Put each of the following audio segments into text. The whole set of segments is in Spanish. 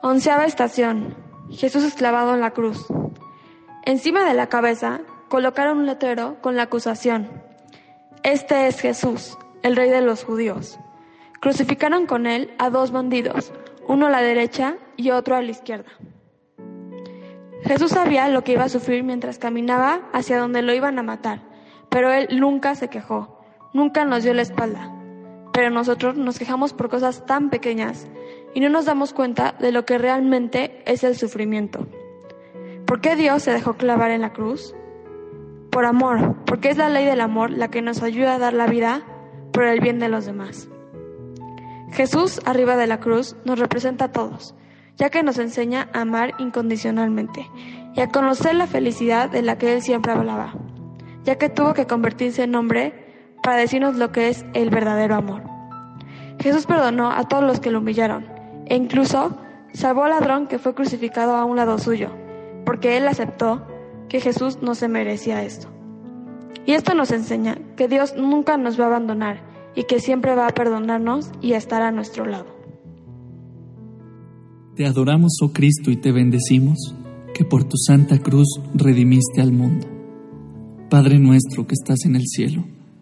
Onceava estación. Jesús es clavado en la cruz. Encima de la cabeza colocaron un letrero con la acusación. Este es Jesús, el rey de los judíos. Crucificaron con él a dos bandidos, uno a la derecha y otro a la izquierda. Jesús sabía lo que iba a sufrir mientras caminaba hacia donde lo iban a matar, pero él nunca se quejó, nunca nos dio la espalda. Pero nosotros nos quejamos por cosas tan pequeñas y no nos damos cuenta de lo que realmente es el sufrimiento. ¿Por qué Dios se dejó clavar en la cruz? Por amor, porque es la ley del amor la que nos ayuda a dar la vida por el bien de los demás. Jesús arriba de la cruz nos representa a todos, ya que nos enseña a amar incondicionalmente y a conocer la felicidad de la que Él siempre hablaba, ya que tuvo que convertirse en hombre para decirnos lo que es el verdadero amor. Jesús perdonó a todos los que lo humillaron e incluso salvó al ladrón que fue crucificado a un lado suyo, porque Él aceptó que Jesús no se merecía esto. Y esto nos enseña que Dios nunca nos va a abandonar y que siempre va a perdonarnos y a estar a nuestro lado. Te adoramos, oh Cristo, y te bendecimos, que por tu santa cruz redimiste al mundo. Padre nuestro que estás en el cielo,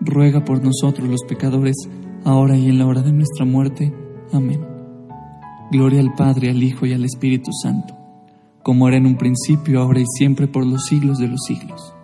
ruega por nosotros los pecadores, ahora y en la hora de nuestra muerte. Amén. Gloria al Padre, al Hijo y al Espíritu Santo, como era en un principio, ahora y siempre, por los siglos de los siglos.